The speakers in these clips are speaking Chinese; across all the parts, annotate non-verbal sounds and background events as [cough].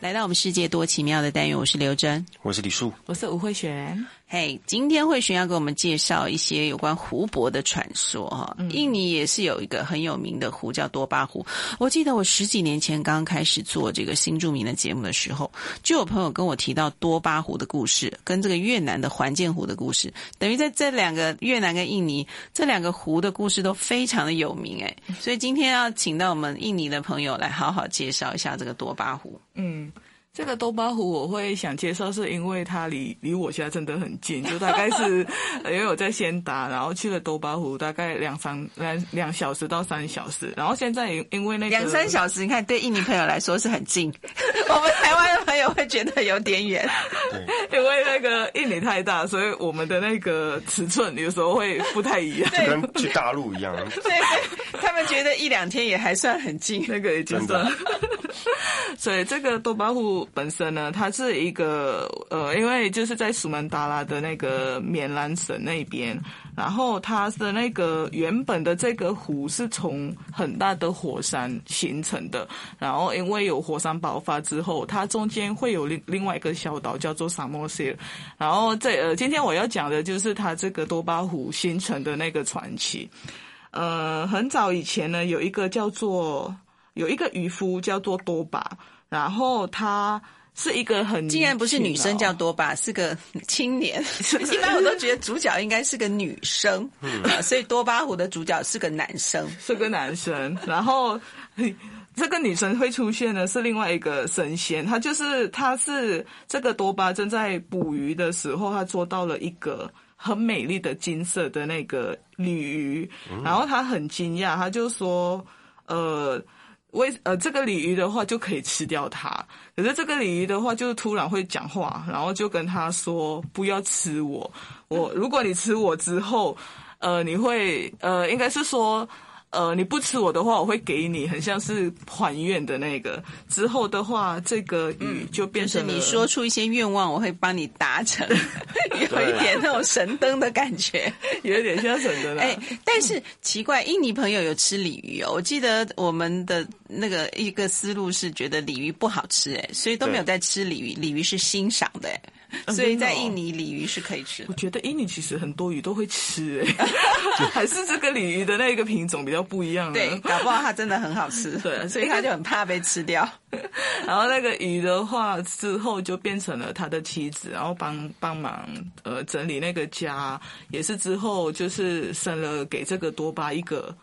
来到我们世界多奇妙的单元，我是刘真，我是李树，我是吴慧璇。嘿今天慧璇要给我们介绍一些有关湖泊的传说哈。嗯、印尼也是有一个很有名的湖叫多巴湖。我记得我十几年前刚开始做这个新著名的节目的时候，就有朋友跟我提到多巴湖的故事，跟这个越南的环建湖的故事。等于在这两个越南跟印尼这两个湖的故事都非常的有名哎。所以今天要请到我们印尼的朋友来好好介绍一下这个多巴湖。嗯。这个多巴湖我会想介绍，是因为它离离我家真的很近，就大概是 [laughs] 因为我在先达，然后去了多巴湖，大概两三两两小时到三小时，然后现在因为那个两三小时，你看对印尼朋友来说是很近，[laughs] 我们台湾的朋友会觉得有点远，对，因为那个印尼太大，所以我们的那个尺寸有时候会不太一样，就跟。去大陆一样，对，对，他们觉得一两天也还算很近，那个已经算。[laughs] 所以这个多巴湖本身呢，它是一个呃，因为就是在苏门答腊的那个棉兰省那边，然后它的那个原本的这个湖是从很大的火山形成的，然后因为有火山爆发之后，它中间会有另另外一个小岛叫做萨摩塞尔，然后这呃，今天我要讲的就是它这个多巴湖形成的那个传奇。呃，很早以前呢，有一个叫做。有一个渔夫叫做多巴，然后他是一个很竟然不是女生叫多巴，是个青年。[laughs] 一般我都觉得主角应该是个女生，嗯，所以多巴湖的主角是个男生，是个男生。然后 [laughs] 这个女生会出现的是另外一个神仙，她就是她是这个多巴正在捕鱼的时候，她捉到了一个很美丽的金色的那个鲤鱼，然后他很惊讶，他就说，呃。为呃，这个鲤鱼的话就可以吃掉它，可是这个鲤鱼的话就是突然会讲话，然后就跟他说不要吃我，我如果你吃我之后，呃，你会呃，应该是说。呃，你不吃我的话，我会给你，很像是还愿的那个。之后的话，这个鱼就变成、嗯、就是你说出一些愿望，我会帮你达成，[laughs] 有一点那种神灯的感觉，[laughs] 有一点像神灯。哎，但是奇怪，印尼朋友有吃鲤鱼哦。我记得我们的那个一个思路是觉得鲤鱼不好吃，哎，所以都没有在吃鲤鱼。鲤鱼是欣赏的，哎。[laughs] 所以在印尼，鲤鱼是可以吃的。我觉得印尼其实很多鱼都会吃，[laughs] 哎，还是这个鲤鱼的那个品种比较不一样。对，搞不好它真的很好吃，[laughs] 对，所以它就很怕被吃掉。然后那个鱼的话，之后就变成了他的妻子，然后帮帮忙呃整理那个家，也是之后就是生了给这个多巴一个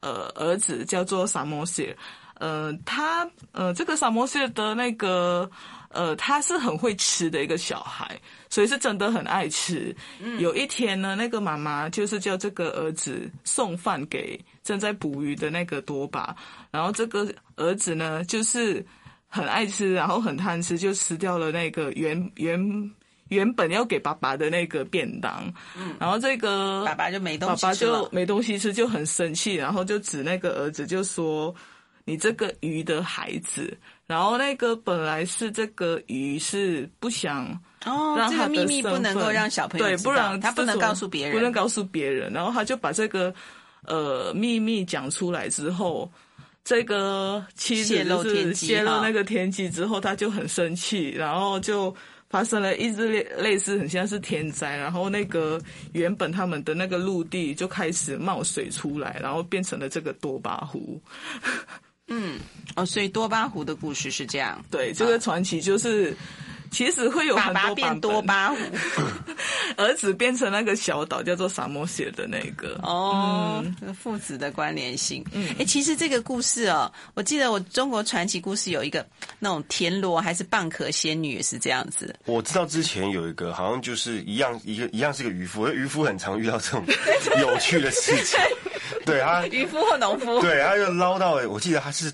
呃儿子，叫做萨摩谢。呃，他呃这个萨摩谢的那个。呃，他是很会吃的一个小孩，所以是真的很爱吃。嗯、有一天呢，那个妈妈就是叫这个儿子送饭给正在捕鱼的那个多巴，然后这个儿子呢就是很爱吃，然后很贪吃，就吃掉了那个原原原本要给爸爸的那个便当。嗯，然后这个爸爸就没东西吃，爸爸就没东西吃，就很生气，然后就指那个儿子就说：“你这个鱼的孩子。”然后那个本来是这个鱼是不想哦，让他的秘密不能够让小朋友对，不然他不能告诉别人，不能告诉别人。然后他就把这个呃秘密讲出来之后，这个妻子就是泄露那个天机之后，他就很生气，然后就发生了一只类似很像是天灾，然后那个原本他们的那个陆地就开始冒水出来，然后变成了这个多巴湖。嗯，哦，所以多巴湖的故事是这样。对，这个传奇就是，其实会有很多爸爸变多巴湖，[laughs] 儿子变成那个小岛叫做萨摩写的那个。哦，嗯、父子的关联性。嗯，哎，其实这个故事哦，我记得我中国传奇故事有一个那种田螺还是蚌壳仙女也是这样子。我知道之前有一个好像就是一样一个一样是个渔夫，渔夫很常遇到这种 [laughs] 有趣的事情。[laughs] [laughs] 对他，渔夫或农夫，对，他就捞到，我记得他是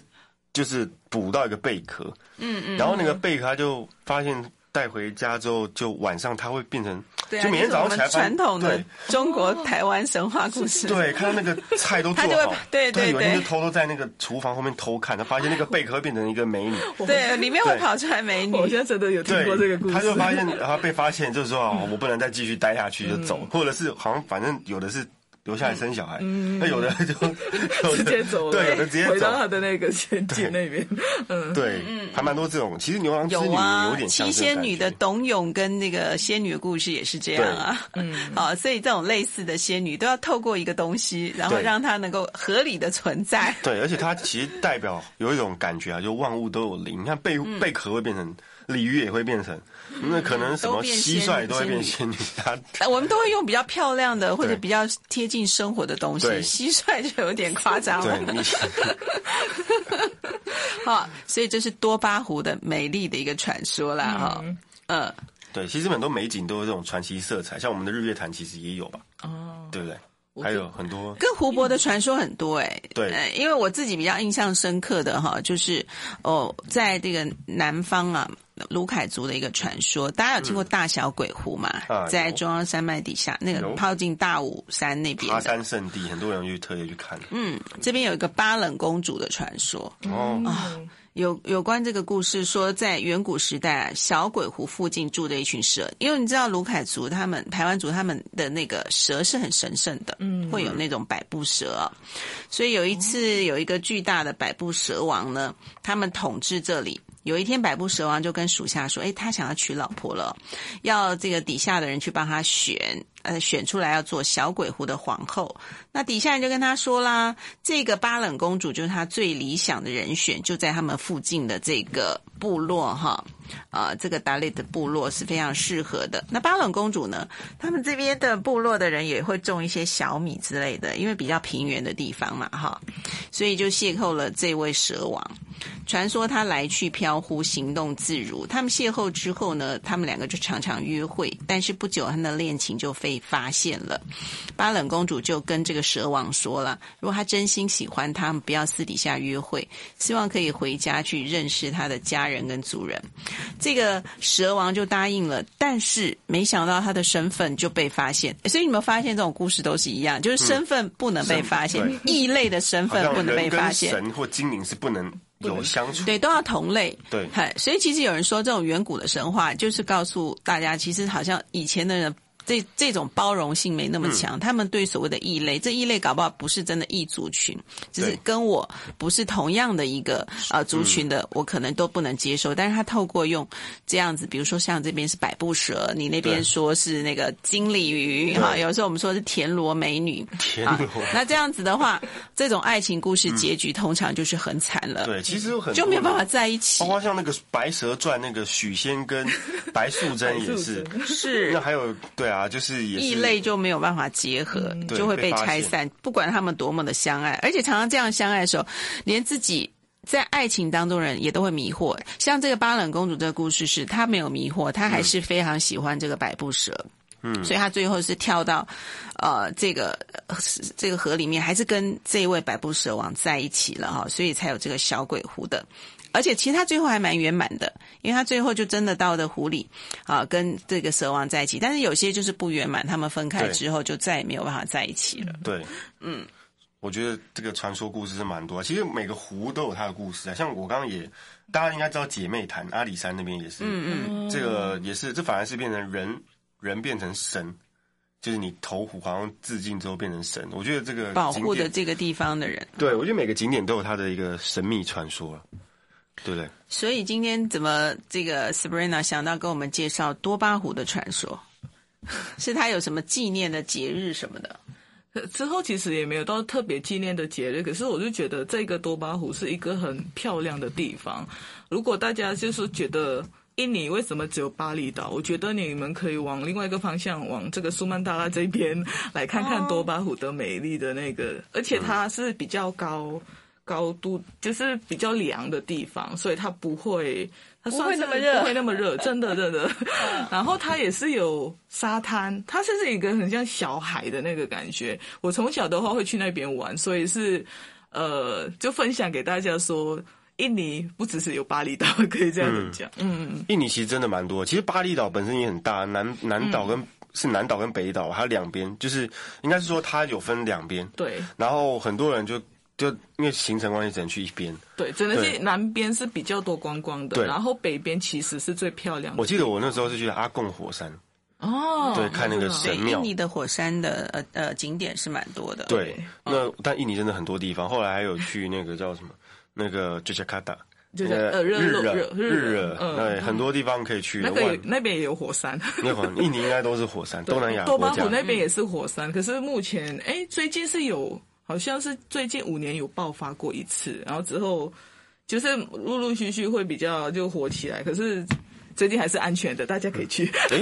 就是捕到一个贝壳，嗯嗯，然后那个贝壳他就发现带回家之后，就晚上他会变成，对啊、就每天早上起来传统的中国台湾神话故事，对，看到那个菜都做好，对对对，有一天就偷偷在那个厨房后面偷看，他发现那个贝壳变成一个美女，[laughs] 对，里面会跑出来美女，我现在真的有听过这个故事，他就发现他被发现，就是说我不能再继续待下去就走，或者是好像反正有的是。留下来生小孩。嗯那有的就 [laughs] 直接走了，对，有的直接回到他的那个仙境那边。嗯，对，还蛮多这种。其实牛郎织女有点像七仙女的董永跟那个仙女的故事也是这样啊。[laughs] 嗯，好，所以这种类似的仙女都要透过一个东西，然后让它能够合理的存在。对，而且它其实代表有一种感觉啊，就万物都有灵。你看贝贝壳会变成。鲤鱼也会变成，那可能什么蟋蟀都会变仙女。它我们都会用比较漂亮的或者比较贴近生活的东西，蟋蟀就有点夸张了。对，[laughs] 好，所以这是多巴湖的美丽的一个传说啦。哈。嗯，对，其实很多美景都有这种传奇色彩，像我们的日月潭其实也有吧？哦，对不对？还有很多跟湖泊的传说很多哎，对，因为我自己比较印象深刻的哈，就是哦，在这个南方啊，鲁凯族的一个传说，大家有听过大小鬼湖吗？在中央山脉底下，那个靠近大武山那边，爬山圣地，很多人去特意去看。嗯，这边有一个巴冷公主的传说哦。有有关这个故事说，在远古时代啊，小鬼湖附近住着一群蛇，因为你知道卢凯族他们、台湾族他们的那个蛇是很神圣的，嗯，会有那种百步蛇啊，所以有一次有一个巨大的百步蛇王呢，他们统治这里。有一天，百步蛇王就跟属下说：“哎，他想要娶老婆了，要这个底下的人去帮他选，呃，选出来要做小鬼湖的皇后。那底下人就跟他说啦，这个巴冷公主就是他最理想的人选，就在他们附近的这个部落哈，啊、这个达利的部落是非常适合的。那巴冷公主呢，他们这边的部落的人也会种一些小米之类的，因为比较平原的地方嘛，哈，所以就邂逅了这位蛇王。”传说他来去飘忽，行动自如。他们邂逅之后呢，他们两个就常常约会。但是不久，他们的恋情就被发现了。巴冷公主就跟这个蛇王说了：如果他真心喜欢他们，不要私底下约会，希望可以回家去认识他的家人跟族人。这个蛇王就答应了。但是没想到他的身份就被发现。所以你们发现这种故事都是一样，就是身份不能被发现，嗯、异类的身份不能被发现。神或精灵是不能。有相处，对，都要同类，对，所以其实有人说，这种远古的神话就是告诉大家，其实好像以前的人。这这种包容性没那么强，嗯、他们对所谓的异类，这异类搞不好不是真的异族群，只是跟我不是同样的一个呃族群的，我可能都不能接受。但是他透过用这样子，比如说像这边是百步蛇，你那边说是那个金鲤鱼哈，有时候我们说是田螺美女，田螺、啊，那这样子的话，[laughs] 这种爱情故事结局通常就是很惨了。对，其实很就没有办法在一起。包括像那个《白蛇传》，那个许仙跟白素贞也是，是。那还有对啊。啊，就是异类就没有办法结合，嗯、就会被拆散。不管他们多么的相爱，而且常常这样相爱的时候，连自己在爱情当中人也都会迷惑。像这个巴冷公主这个故事是，她没有迷惑，她还是非常喜欢这个百步蛇。嗯，所以她最后是跳到呃这个这个河里面，还是跟这位百步蛇王在一起了哈，所以才有这个小鬼狐的。而且其实他最后还蛮圆满的，因为他最后就真的到了湖里啊，跟这个蛇王在一起。但是有些就是不圆满，他们分开之后就再也没有办法在一起了。对，嗯，我觉得这个传说故事是蛮多。其实每个湖都有它的故事啊，像我刚刚也大家应该知道姐妹潭阿里山那边也是，嗯嗯，这个也是，这反而是变成人人变成神，就是你投湖好像自尽之后变成神。我觉得这个保护的这个地方的人，对，我觉得每个景点都有它的一个神秘传说了。对不对？所以今天怎么这个 Sabrina 想到跟我们介绍多巴湖的传说？[laughs] 是他有什么纪念的节日什么的？之后其实也没有到特别纪念的节日，可是我就觉得这个多巴湖是一个很漂亮的地方。如果大家就是觉得印尼为什么只有巴厘岛，我觉得你们可以往另外一个方向，往这个苏曼答腊这边来看看多巴湖的美丽的那个，而且它是比较高。高度就是比较凉的地方，所以它不会，它算是不会那么热，不会那么热，真的真的。[laughs] 然后它也是有沙滩，它甚至一个很像小海的那个感觉。我从小的话会去那边玩，所以是呃，就分享给大家说，印尼不只是有巴厘岛可以这样子讲。嗯，嗯，印尼其实真的蛮多。其实巴厘岛本身也很大，南南岛跟、嗯、是南岛跟北岛，它两边就是应该是说它有分两边。对，然后很多人就。就因为行程关系，只能去一边。对，真的是南边是比较多观光的，然后北边其实是最漂亮的。我记得我那时候是去阿贡火山，哦，对，看那个神庙。印尼的火山的呃呃景点是蛮多的。对，那但印尼真的很多地方。后来还有去那个叫什么，[laughs] 那个雅加达。就是呃热热热日热，对，很多地方可以去。那个那边也有火山，[laughs] 那会印尼应该都是火山，东南亚多巴湖那边也是火山。可是目前哎，最近是有，好像是最近五年有爆发过一次，然后之后就是陆陆续续会比较就火起来。可是最近还是安全的，大家可以去。哎，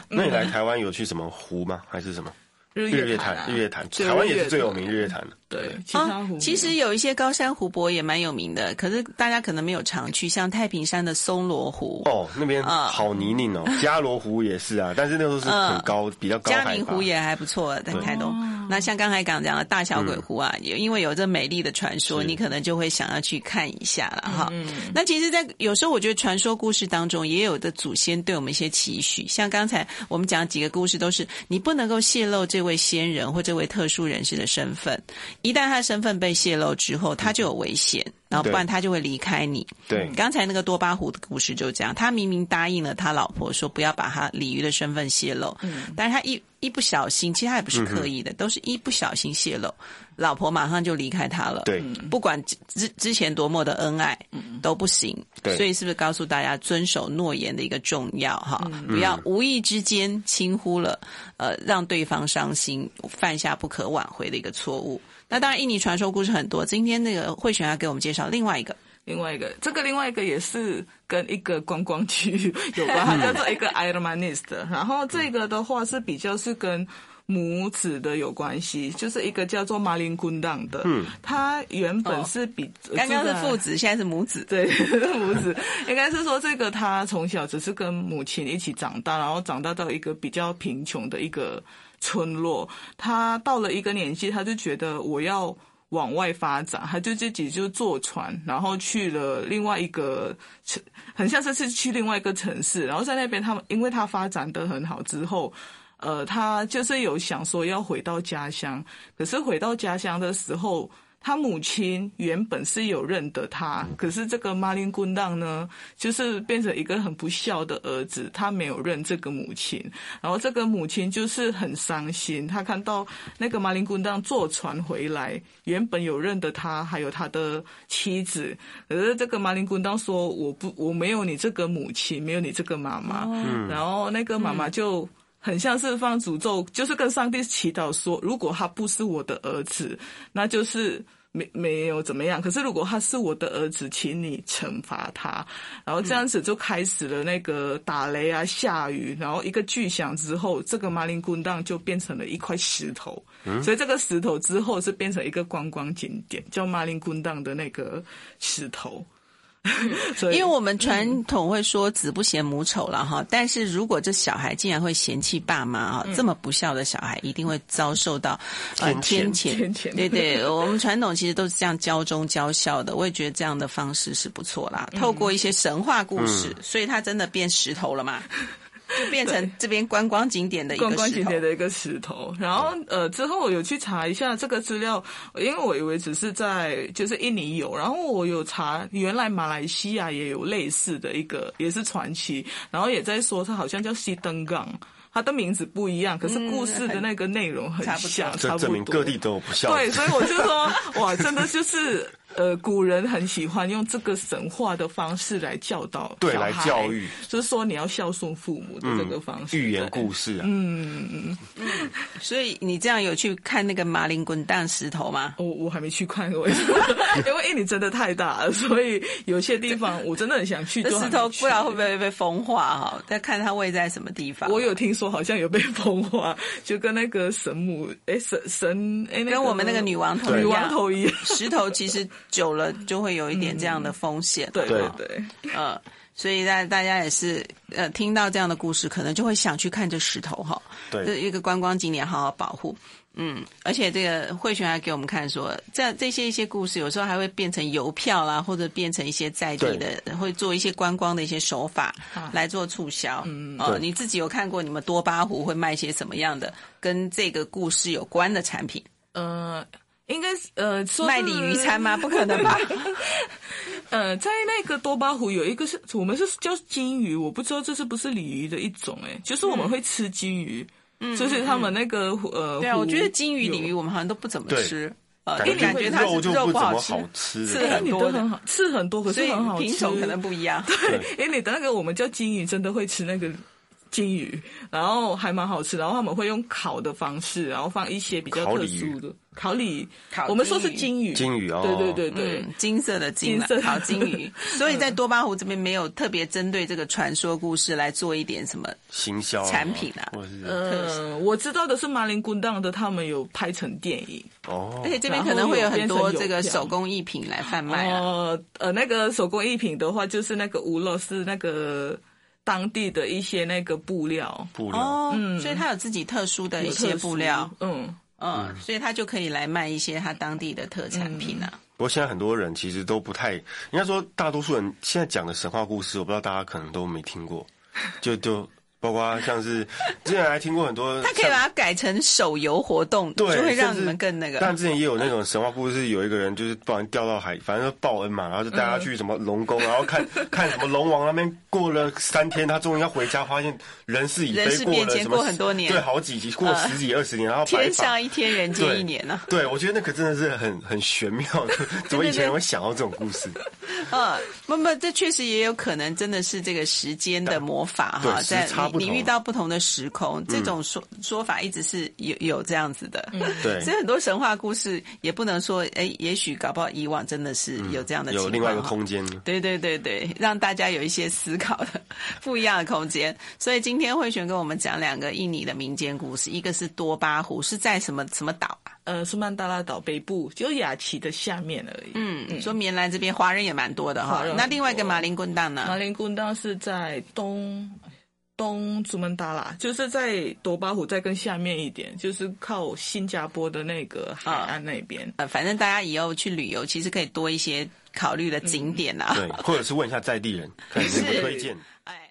[laughs] 那你来台湾有去什么湖吗？还是什么？日月潭，日月潭，台湾也是最有名日月潭的。对，其他湖其实有一些高山湖泊也蛮有名的，可是大家可能没有常去，像太平山的松罗湖哦，那边好泥泞哦。[laughs] 加罗湖也是啊，但是那都是很高，比较高。嘉明湖也还不错，在台东。那像刚才讲讲的大小鬼湖啊，也因为有这美丽的传说，你可能就会想要去看一下了哈。那其实，在有时候我觉得传说故事当中，也有的祖先对我们一些期许，像刚才我们讲几个故事，都是你不能够泄露这位先人或这位特殊人士的身份，一旦他的身份。被泄露之后，他就有危险，然后不然他就会离开你。对，刚才那个多巴湖的故事就这样，他明明答应了他老婆说不要把他鲤鱼的身份泄露，嗯，但是他一一不小心，其实他也不是刻意的，都是一不小心泄露，老婆马上就离开他了。对，不管之之前多么的恩爱，都不行。对，所以是不是告诉大家遵守诺言的一个重要哈？不要无意之间轻忽了，呃，让对方伤心，犯下不可挽回的一个错误。那当然，印尼传说故事很多。今天那个慧璇要给我们介绍另外一个，另外一个，这个另外一个也是跟一个观光区有关，它叫做一个 Airmanist。然后这个的话是比较是跟母子的有关系，就是一个叫做马林昆当的。嗯，他原本是比刚刚是父子，现在是母子。对，[laughs] 母子应该是说这个他从小只是跟母亲一起长大，然后长大到一个比较贫穷的一个。村落，他到了一个年纪，他就觉得我要往外发展，他就自己就坐船，然后去了另外一个城，很像是是去另外一个城市，然后在那边，他们因为他发展的很好之后，呃，他就是有想说要回到家乡，可是回到家乡的时候。他母亲原本是有认得他，可是这个马林滚当呢，就是变成一个很不孝的儿子，他没有认这个母亲，然后这个母亲就是很伤心，他看到那个马林滚当坐船回来，原本有认得他，还有他的妻子，可是这个马林滚当说我不我没有你这个母亲，没有你这个妈妈，嗯，然后那个妈妈就很像是放诅咒，就是跟上帝祈祷说，如果他不是我的儿子，那就是。没没有怎么样，可是如果他是我的儿子，请你惩罚他。然后这样子就开始了那个打雷啊、下雨，然后一个巨响之后，这个马林昆当就变成了一块石头。嗯，所以这个石头之后是变成一个观光景点，叫马林昆当的那个石头。[laughs] 所以因为我们传统会说子不嫌母丑了哈，但是如果这小孩竟然会嫌弃爸妈啊，这么不孝的小孩一定会遭受到呃天谴。天谴，对 [laughs] 对，我们传统其实都是这样教忠教孝的，我也觉得这样的方式是不错啦。透过一些神话故事，所以他真的变石头了嘛？就变成这边观光景点的一个观光景点的一个石头，然后呃之后我有去查一下这个资料，因为我以为只是在就是印尼有，然后我有查原来马来西亚也有类似的一个也是传奇，然后也在说它好像叫西登港，它的名字不一样，可是故事的那个内容很像，差不多。这证明各地都有不像。对，所以我就说哇，真的就是。呃，古人很喜欢用这个神话的方式来教导，对，来教育，就是说你要孝顺父母的这个方式，寓言故事啊，嗯嗯嗯。[laughs] 所以你这样有去看那个马林滚蛋石头吗？我我还没去看过，[laughs] 因为印尼真的太大了，所以有些地方我真的很想去。这石头不知道会不会被风化哈？再看它位在什么地方。我有听说好像有被风化，就跟那个神母哎神神哎，跟我们那个女王头女王头一样，石头其实。久了就会有一点这样的风险，[laughs] 嗯，对对对，呃，所以大大家也是呃听到这样的故事，可能就会想去看这石头哈，对，这一个观光景点，好好保护。嗯，而且这个慧璇还给我们看说，这这些一些故事，有时候还会变成邮票啦，或者变成一些在地的，会做一些观光的一些手法来做促销。嗯，哦，你自己有看过你们多巴湖会卖些什么样的跟这个故事有关的产品？呃。应该是呃，说卖鲤鱼餐吗？[laughs] 不可能吧？呃，在那个多巴湖有一个是我们是叫金鱼，我不知道这是不是鲤鱼的一种哎，就是我们会吃金鱼，嗯，就是他们那个呃，对啊，我觉得金鱼、鲤鱼我们好像都不怎么吃。因为你觉得它肉就不怎么好吃，刺很多很好，刺很多，可是很好吃，品种可能不一样。对，因为你的那个我们叫金鱼，真的会吃那个金鱼，然后还蛮好吃。然后他们会用烤的方式，然后放一些比较特殊的烤鲤，我们说是金鱼，金鱼哦，对对对对，金色的金，烤金鱼。[laughs] 所以在多巴湖这边没有特别针对这个传说故事来做一点什么行销产品啊。呃，我知道的是马林滚荡的，他们有拍成电影。哦，而且这边可能会有很多这个手工艺品来贩卖啊。呃呃，那个手工艺品的话，就是那个无乐是那个当地的一些那个布料，布料，哦，嗯，所以它有自己特殊的一些布料，嗯。嗯，所以他就可以来卖一些他当地的特产品啊。不过现在很多人其实都不太，应该说大多数人现在讲的神话故事，我不知道大家可能都没听过，就就。包括像是 [laughs] 之前还听过很多，[laughs] 他可以把它改成手游活动，对，就会让你们更那个。但之前也有那种神话故事，有一个人就是突然掉到海，反正报恩嘛，然后就带他去什么龙宫，[laughs] 然后看看什么龙王那边过了三天，他终于要回家，发现人是已非，过了什么很多年，对，好几集过十几二十年，然后天上一天，人间一年呢。对，我觉得那可真的是很很玄妙的，怎么以前会想到这种故事？嗯，不不，这确实也有可能真的是这个时间的魔法哈，在你你遇到不同。的时空，这种说说法一直是有有这样子的，对，[laughs] 所以很多神话故事也不能说，哎，也许搞不好以往真的是有这样的情况，有另外一个空间，对对对对，让大家有一些思考的不一样的空间。所以今天慧璇跟我们讲两个印尼的民间故事，一个是多巴湖，是在什么什么岛啊？呃，苏曼答腊岛北部，就雅琪的下面而已。嗯，嗯说棉兰这边华人也蛮多的哈。那另外一个马林昆当呢？马林昆当是在东。东祖门达拉就是在多巴湖再更下面一点，就是靠新加坡的那个海岸那边。呃，反正大家以后去旅游，其实可以多一些考虑的景点啊。对，或者是问一下在地人，看有没有推荐。哎。